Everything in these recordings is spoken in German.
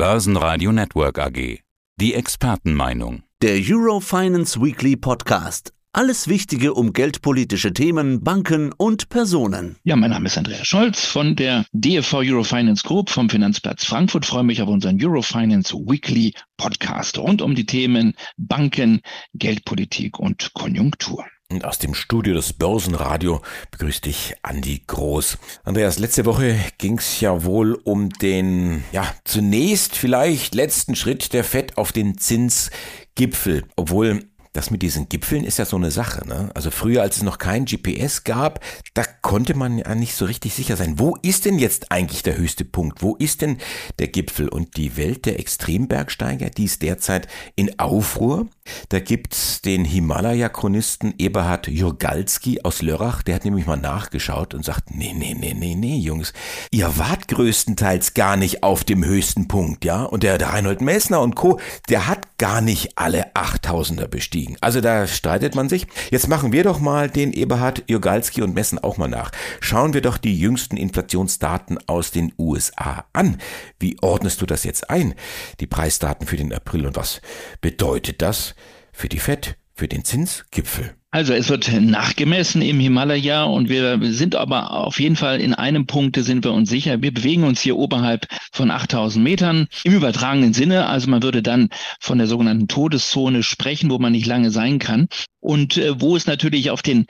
Börsenradio Network AG. Die Expertenmeinung. Der Eurofinance Weekly Podcast. Alles Wichtige um geldpolitische Themen, Banken und Personen. Ja, mein Name ist Andreas Scholz von der DFV Eurofinance Group vom Finanzplatz Frankfurt. freue mich auf unseren Eurofinance Weekly Podcast rund um die Themen Banken, Geldpolitik und Konjunktur. Und aus dem Studio des Börsenradio begrüßt dich Andi Groß. Andreas, letzte Woche ging es ja wohl um den, ja, zunächst vielleicht letzten Schritt der FED auf den Zinsgipfel. Obwohl das mit diesen Gipfeln ist ja so eine Sache. Ne? Also früher, als es noch kein GPS gab, da konnte man ja nicht so richtig sicher sein. Wo ist denn jetzt eigentlich der höchste Punkt? Wo ist denn der Gipfel? Und die Welt der Extrembergsteiger, die ist derzeit in Aufruhr. Da gibt's den Himalaya-Chronisten Eberhard Jurgalski aus Lörrach, der hat nämlich mal nachgeschaut und sagt, nee, nee, nee, nee, nee, Jungs, ihr wart größtenteils gar nicht auf dem höchsten Punkt, ja? Und der, der Reinhold Messner und Co., der hat gar nicht alle 8000er bestiegen. Also da streitet man sich. Jetzt machen wir doch mal den Eberhard Jogalski und messen auch mal nach. Schauen wir doch die jüngsten Inflationsdaten aus den USA an. Wie ordnest du das jetzt ein? Die Preisdaten für den April und was bedeutet das für die FED, für den Zinsgipfel? Also es wird nachgemessen im Himalaya und wir sind aber auf jeden Fall in einem Punkt, sind wir uns sicher. Wir bewegen uns hier oberhalb von 8000 Metern im übertragenen Sinne. Also man würde dann von der sogenannten Todeszone sprechen, wo man nicht lange sein kann und äh, wo es natürlich auf den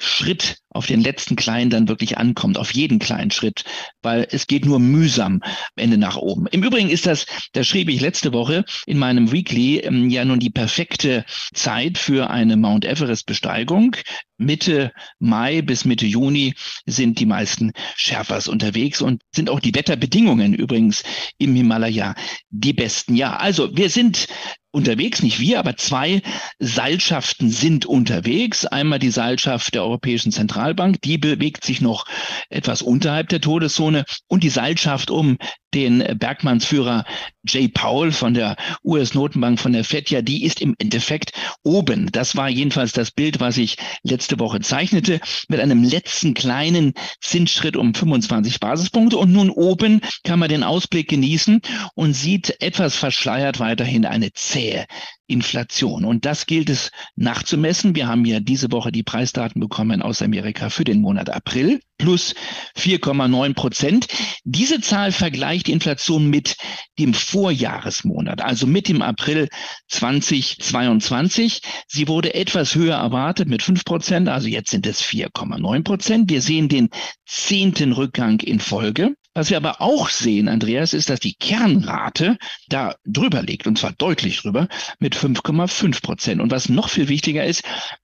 Schritt auf den letzten kleinen dann wirklich ankommt, auf jeden kleinen Schritt, weil es geht nur mühsam am Ende nach oben. Im Übrigen ist das, da schrieb ich letzte Woche in meinem Weekly ähm, ja nun die perfekte Zeit für eine Mount Everest Besteigung. Mitte Mai bis Mitte Juni sind die meisten Sherpas unterwegs und sind auch die Wetterbedingungen übrigens im Himalaya die besten. Ja, also wir sind unterwegs, nicht wir, aber zwei Seilschaften sind unterwegs. Einmal die Seilschaft der Europäischen Zentralbank die bewegt sich noch etwas unterhalb der Todeszone und die Seilschaft um den Bergmannsführer Jay Powell von der US-Notenbank, von der FED, ja, die ist im Endeffekt oben. Das war jedenfalls das Bild, was ich letzte Woche zeichnete, mit einem letzten kleinen Zinsschritt um 25 Basispunkte. Und nun oben kann man den Ausblick genießen und sieht etwas verschleiert weiterhin eine zähe Inflation. Und das gilt es nachzumessen. Wir haben ja diese Woche die Preisdaten bekommen aus Amerika für den Monat April plus 4,9 Prozent. Diese Zahl vergleicht die Inflation mit dem Vorjahresmonat, also mit dem April 2022. Sie wurde etwas höher erwartet mit 5 Prozent, also jetzt sind es 4,9 Prozent. Wir sehen den zehnten Rückgang in Folge. Was wir aber auch sehen, Andreas, ist, dass die Kernrate da drüber liegt, und zwar deutlich drüber, mit 5,5 Prozent. Und was noch viel wichtiger ist,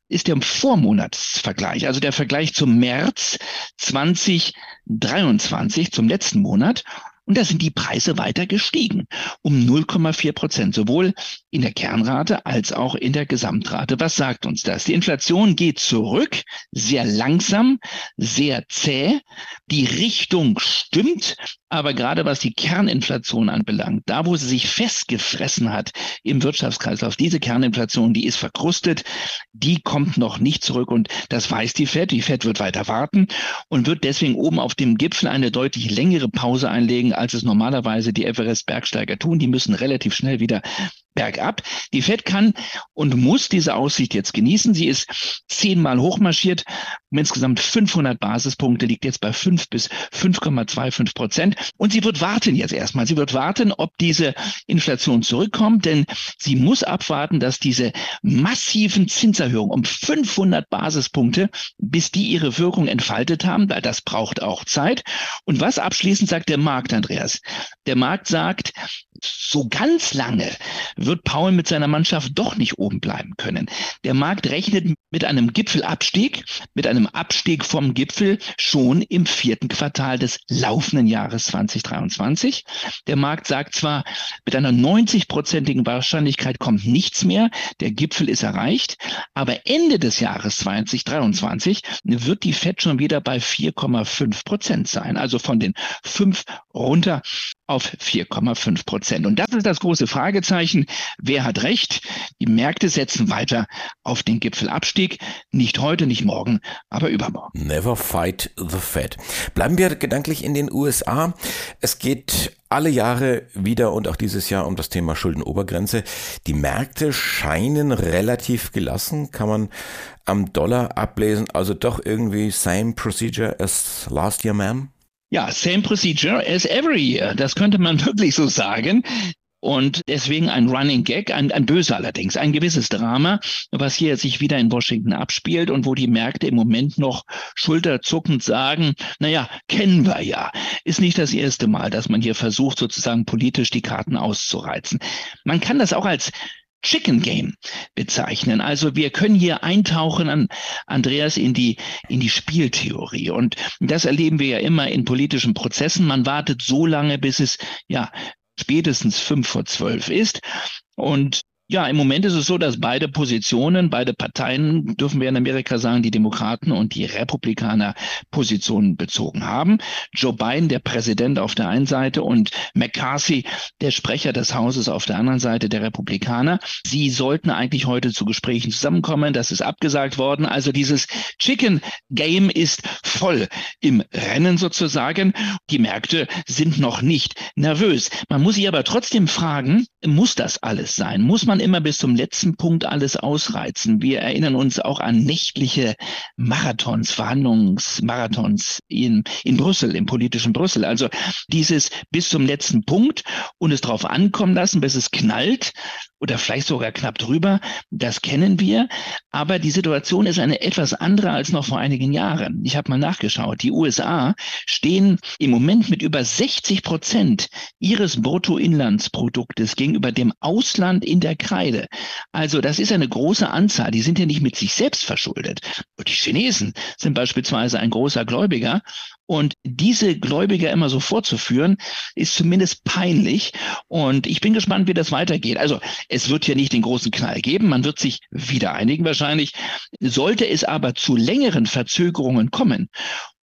ist der Vormonatsvergleich, also der Vergleich zum März 2023, zum letzten Monat. Und da sind die Preise weiter gestiegen, um 0,4 Prozent, sowohl in der Kernrate als auch in der Gesamtrate. Was sagt uns das? Die Inflation geht zurück, sehr langsam, sehr zäh. Die Richtung stimmt, aber gerade was die Kerninflation anbelangt, da wo sie sich festgefressen hat im Wirtschaftskreislauf, diese Kerninflation, die ist verkrustet, die kommt noch nicht zurück und das weiß die Fed. Die Fed wird weiter warten und wird deswegen oben auf dem Gipfel eine deutlich längere Pause einlegen, als es normalerweise die Everest-Bergsteiger tun. Die müssen relativ schnell wieder bergab. Die Fed kann und muss diese Aussicht jetzt genießen. Sie ist zehnmal hochmarschiert. Um insgesamt 500 Basispunkte liegt jetzt bei 5 bis 5,25 Prozent. Und sie wird warten jetzt erstmal. Sie wird warten, ob diese Inflation zurückkommt, denn sie muss abwarten, dass diese massiven Zinserhöhungen um 500 Basispunkte, bis die ihre Wirkung entfaltet haben, weil das braucht auch Zeit. Und was abschließend sagt der Markt, Andreas? Der Markt sagt, so ganz lange wird Paul mit seiner Mannschaft doch nicht oben bleiben können. Der Markt rechnet mit einem Gipfelabstieg, mit einem Abstieg vom Gipfel schon im vierten Quartal des laufenden Jahres 2023. Der Markt sagt zwar, mit einer 90-prozentigen Wahrscheinlichkeit kommt nichts mehr, der Gipfel ist erreicht, aber Ende des Jahres 2023 wird die FED schon wieder bei 4,5 Prozent sein, also von den fünf runter auf 4,5 Prozent. Und das ist das große Fragezeichen. Wer hat recht? Die Märkte setzen weiter auf den Gipfelabstieg. Nicht heute, nicht morgen, aber übermorgen. Never fight the Fed. Bleiben wir gedanklich in den USA. Es geht alle Jahre wieder und auch dieses Jahr um das Thema Schuldenobergrenze. Die Märkte scheinen relativ gelassen, kann man am Dollar ablesen. Also doch irgendwie same procedure as last year, ma'am? Ja, same procedure as every year. Das könnte man wirklich so sagen. Und deswegen ein Running Gag, ein, ein böser allerdings, ein gewisses Drama, was hier sich wieder in Washington abspielt und wo die Märkte im Moment noch schulterzuckend sagen, naja, kennen wir ja. Ist nicht das erste Mal, dass man hier versucht, sozusagen politisch die Karten auszureizen. Man kann das auch als Chicken Game bezeichnen. Also wir können hier eintauchen an Andreas in die in die Spieltheorie und das erleben wir ja immer in politischen Prozessen. Man wartet so lange, bis es ja spätestens fünf vor zwölf ist. Und ja, im Moment ist es so, dass beide Positionen, beide Parteien, dürfen wir in Amerika sagen, die Demokraten und die Republikaner Positionen bezogen haben. Joe Biden, der Präsident auf der einen Seite und McCarthy, der Sprecher des Hauses auf der anderen Seite der Republikaner. Sie sollten eigentlich heute zu Gesprächen zusammenkommen. Das ist abgesagt worden. Also dieses Chicken Game ist voll im Rennen sozusagen. Die Märkte sind noch nicht nervös. Man muss sich aber trotzdem fragen, muss das alles sein? Muss man man immer bis zum letzten Punkt alles ausreizen. Wir erinnern uns auch an nächtliche Marathons, Verhandlungsmarathons in, in Brüssel, im politischen Brüssel. Also dieses bis zum letzten Punkt und es darauf ankommen lassen, bis es knallt oder vielleicht sogar knapp drüber, das kennen wir. Aber die Situation ist eine etwas andere als noch vor einigen Jahren. Ich habe mal nachgeschaut. Die USA stehen im Moment mit über 60 Prozent ihres Bruttoinlandsproduktes gegenüber dem Ausland in der Kreide. Also das ist eine große Anzahl. Die sind ja nicht mit sich selbst verschuldet. Die Chinesen sind beispielsweise ein großer Gläubiger und diese Gläubiger immer so vorzuführen, ist zumindest peinlich. Und ich bin gespannt, wie das weitergeht. Also es wird hier nicht den großen Knall geben. Man wird sich wieder einigen wahrscheinlich. Sollte es aber zu längeren Verzögerungen kommen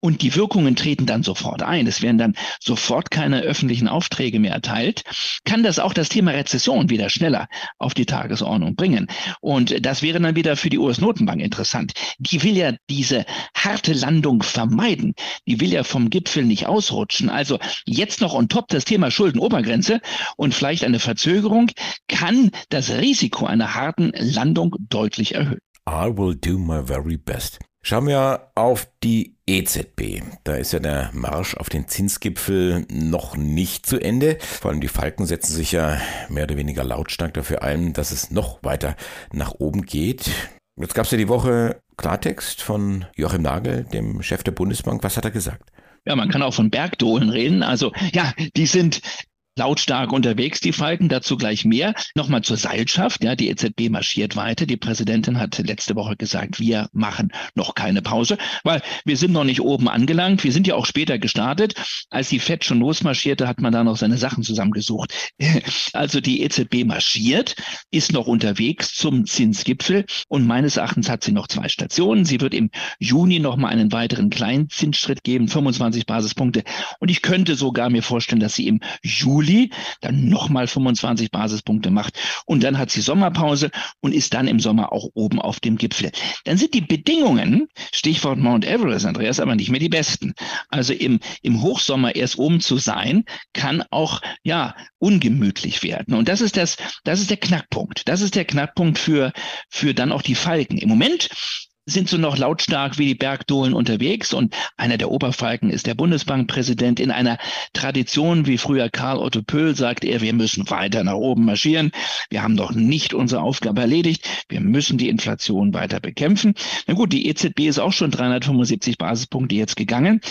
und die Wirkungen treten dann sofort ein. Es werden dann sofort keine öffentlichen Aufträge mehr erteilt. Kann das auch das Thema Rezession wieder schneller auf die Tagesordnung bringen? Und das wäre dann wieder für die US-Notenbank interessant. Die will ja diese harte Landung vermeiden. Die will ja vom Gipfel nicht ausrutschen. Also jetzt noch on top das Thema Schuldenobergrenze und vielleicht eine Verzögerung kann das Risiko einer harten Landung deutlich erhöhen. I will do my very best. Schauen wir auf die EZB. Da ist ja der Marsch auf den Zinsgipfel noch nicht zu Ende. Vor allem die Falken setzen sich ja mehr oder weniger lautstark dafür ein, dass es noch weiter nach oben geht. Jetzt gab es ja die Woche Klartext von Joachim Nagel, dem Chef der Bundesbank. Was hat er gesagt? Ja, man kann auch von Bergdohlen reden. Also ja, die sind lautstark unterwegs, die Falken, dazu gleich mehr. Nochmal zur Seilschaft, ja, die EZB marschiert weiter. Die Präsidentin hat letzte Woche gesagt, wir machen noch keine Pause, weil wir sind noch nicht oben angelangt. Wir sind ja auch später gestartet. Als die FED schon losmarschierte, hat man da noch seine Sachen zusammengesucht. Also die EZB marschiert, ist noch unterwegs zum Zinsgipfel und meines Erachtens hat sie noch zwei Stationen. Sie wird im Juni noch mal einen weiteren kleinen Zinsschritt geben, 25 Basispunkte. Und ich könnte sogar mir vorstellen, dass sie im Juli Juli dann nochmal 25 Basispunkte macht. Und dann hat sie Sommerpause und ist dann im Sommer auch oben auf dem Gipfel. Dann sind die Bedingungen, Stichwort Mount Everest, Andreas, aber nicht mehr die besten. Also im, im Hochsommer erst oben zu sein, kann auch, ja, ungemütlich werden. Und das ist das, das ist der Knackpunkt. Das ist der Knackpunkt für, für dann auch die Falken. Im Moment sind so noch lautstark wie die Bergdohlen unterwegs und einer der Oberfalken ist der Bundesbankpräsident. In einer Tradition wie früher Karl Otto Pöhl sagt er, wir müssen weiter nach oben marschieren. Wir haben doch nicht unsere Aufgabe erledigt. Wir müssen die Inflation weiter bekämpfen. Na gut, die EZB ist auch schon 375 Basispunkte jetzt gegangen.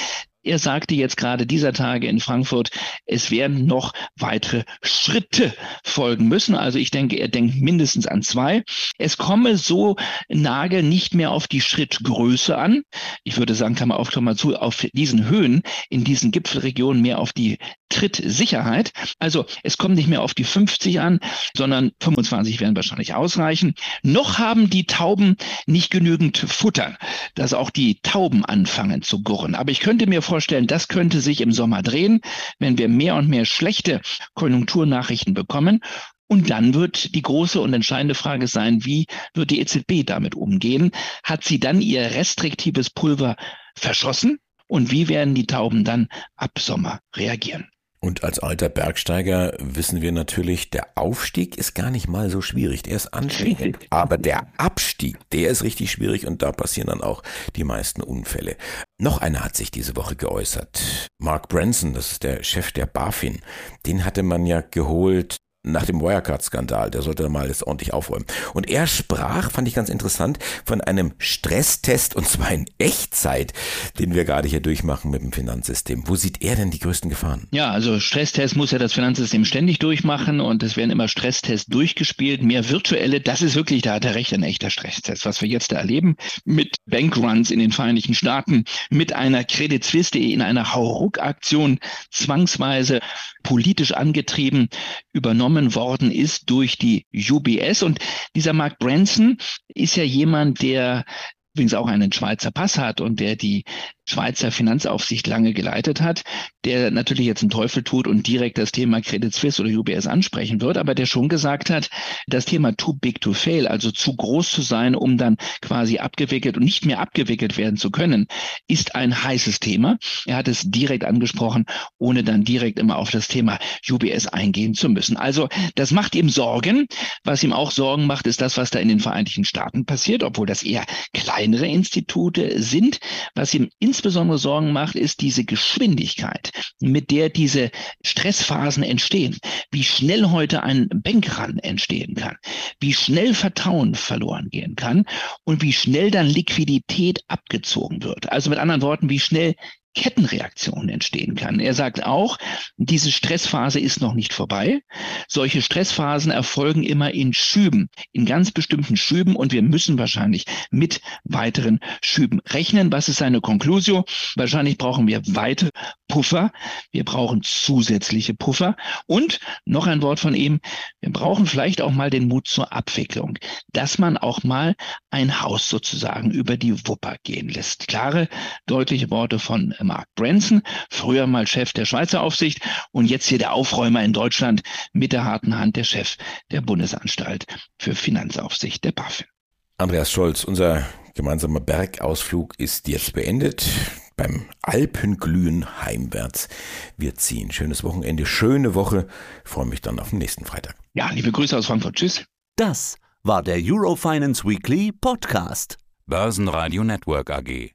Er sagte jetzt gerade dieser Tage in Frankfurt, es werden noch weitere Schritte folgen müssen. Also ich denke, er denkt mindestens an zwei. Es komme so Nagel nicht mehr auf die Schrittgröße an. Ich würde sagen, Klammer auf, Klammer zu, auf diesen Höhen, in diesen Gipfelregionen mehr auf die Trittsicherheit. Also es kommt nicht mehr auf die 50 an, sondern 25 werden wahrscheinlich ausreichen. Noch haben die Tauben nicht genügend Futter, dass auch die Tauben anfangen zu gurren. Aber ich könnte mir vorstellen, vorstellen, das könnte sich im Sommer drehen, wenn wir mehr und mehr schlechte Konjunkturnachrichten bekommen. Und dann wird die große und entscheidende Frage sein, wie wird die EZB damit umgehen? Hat sie dann ihr restriktives Pulver verschossen? Und wie werden die Tauben dann ab Sommer reagieren? Und als alter Bergsteiger wissen wir natürlich, der Aufstieg ist gar nicht mal so schwierig. Der ist anstrengend. Aber der Abstieg, der ist richtig schwierig und da passieren dann auch die meisten Unfälle. Noch einer hat sich diese Woche geäußert. Mark Branson, das ist der Chef der BaFin. Den hatte man ja geholt nach dem Wirecard-Skandal. Der sollte mal das ordentlich aufräumen. Und er sprach, fand ich ganz interessant, von einem Stresstest und zwar in Echtzeit, den wir gerade hier durchmachen mit dem Finanzsystem. Wo sieht er denn die größten Gefahren? Ja, also Stresstest muss ja das Finanzsystem ständig durchmachen und es werden immer Stresstests durchgespielt. Mehr virtuelle, das ist wirklich, da hat er recht, ein echter Stresstest. Was wir jetzt da erleben mit Bankruns in den Vereinigten Staaten, mit einer Credit Suisse, in einer Hauruck-Aktion zwangsweise politisch angetrieben übernommen worden ist durch die UBS. Und dieser Mark Branson ist ja jemand, der übrigens auch einen Schweizer Pass hat und der die Schweizer Finanzaufsicht lange geleitet hat, der natürlich jetzt einen Teufel tut und direkt das Thema Credit Suisse oder UBS ansprechen wird, aber der schon gesagt hat, das Thema too big to fail, also zu groß zu sein, um dann quasi abgewickelt und nicht mehr abgewickelt werden zu können, ist ein heißes Thema. Er hat es direkt angesprochen, ohne dann direkt immer auf das Thema UBS eingehen zu müssen. Also das macht ihm Sorgen. Was ihm auch Sorgen macht, ist das, was da in den Vereinigten Staaten passiert, obwohl das eher kleinere Institute sind. Was ihm insbesondere Sorgen macht, ist diese Geschwindigkeit, mit der diese Stressphasen entstehen. Wie schnell heute ein Bankrun entstehen kann, wie schnell Vertrauen verloren gehen kann und wie schnell dann Liquidität abgezogen wird. Also mit anderen Worten, wie schnell Kettenreaktionen entstehen kann. Er sagt auch, diese Stressphase ist noch nicht vorbei. Solche Stressphasen erfolgen immer in Schüben, in ganz bestimmten Schüben und wir müssen wahrscheinlich mit weiteren Schüben rechnen. Was ist seine Konklusio? Wahrscheinlich brauchen wir weitere Puffer. Wir brauchen zusätzliche Puffer. Und noch ein Wort von ihm. Wir brauchen vielleicht auch mal den Mut zur Abwicklung, dass man auch mal ein Haus sozusagen über die Wupper gehen lässt. Klare, deutliche Worte von Mark Branson, früher mal Chef der Schweizer Aufsicht und jetzt hier der Aufräumer in Deutschland mit der harten Hand der Chef der Bundesanstalt für Finanzaufsicht der BaFin. Andreas Scholz, unser gemeinsamer Bergausflug ist jetzt beendet. Beim Alpenglühen heimwärts. Wir ziehen. Schönes Wochenende, schöne Woche. Ich freue mich dann auf den nächsten Freitag. Ja, liebe Grüße aus Frankfurt. Tschüss. Das war der Eurofinance Weekly Podcast. Börsenradio Network AG.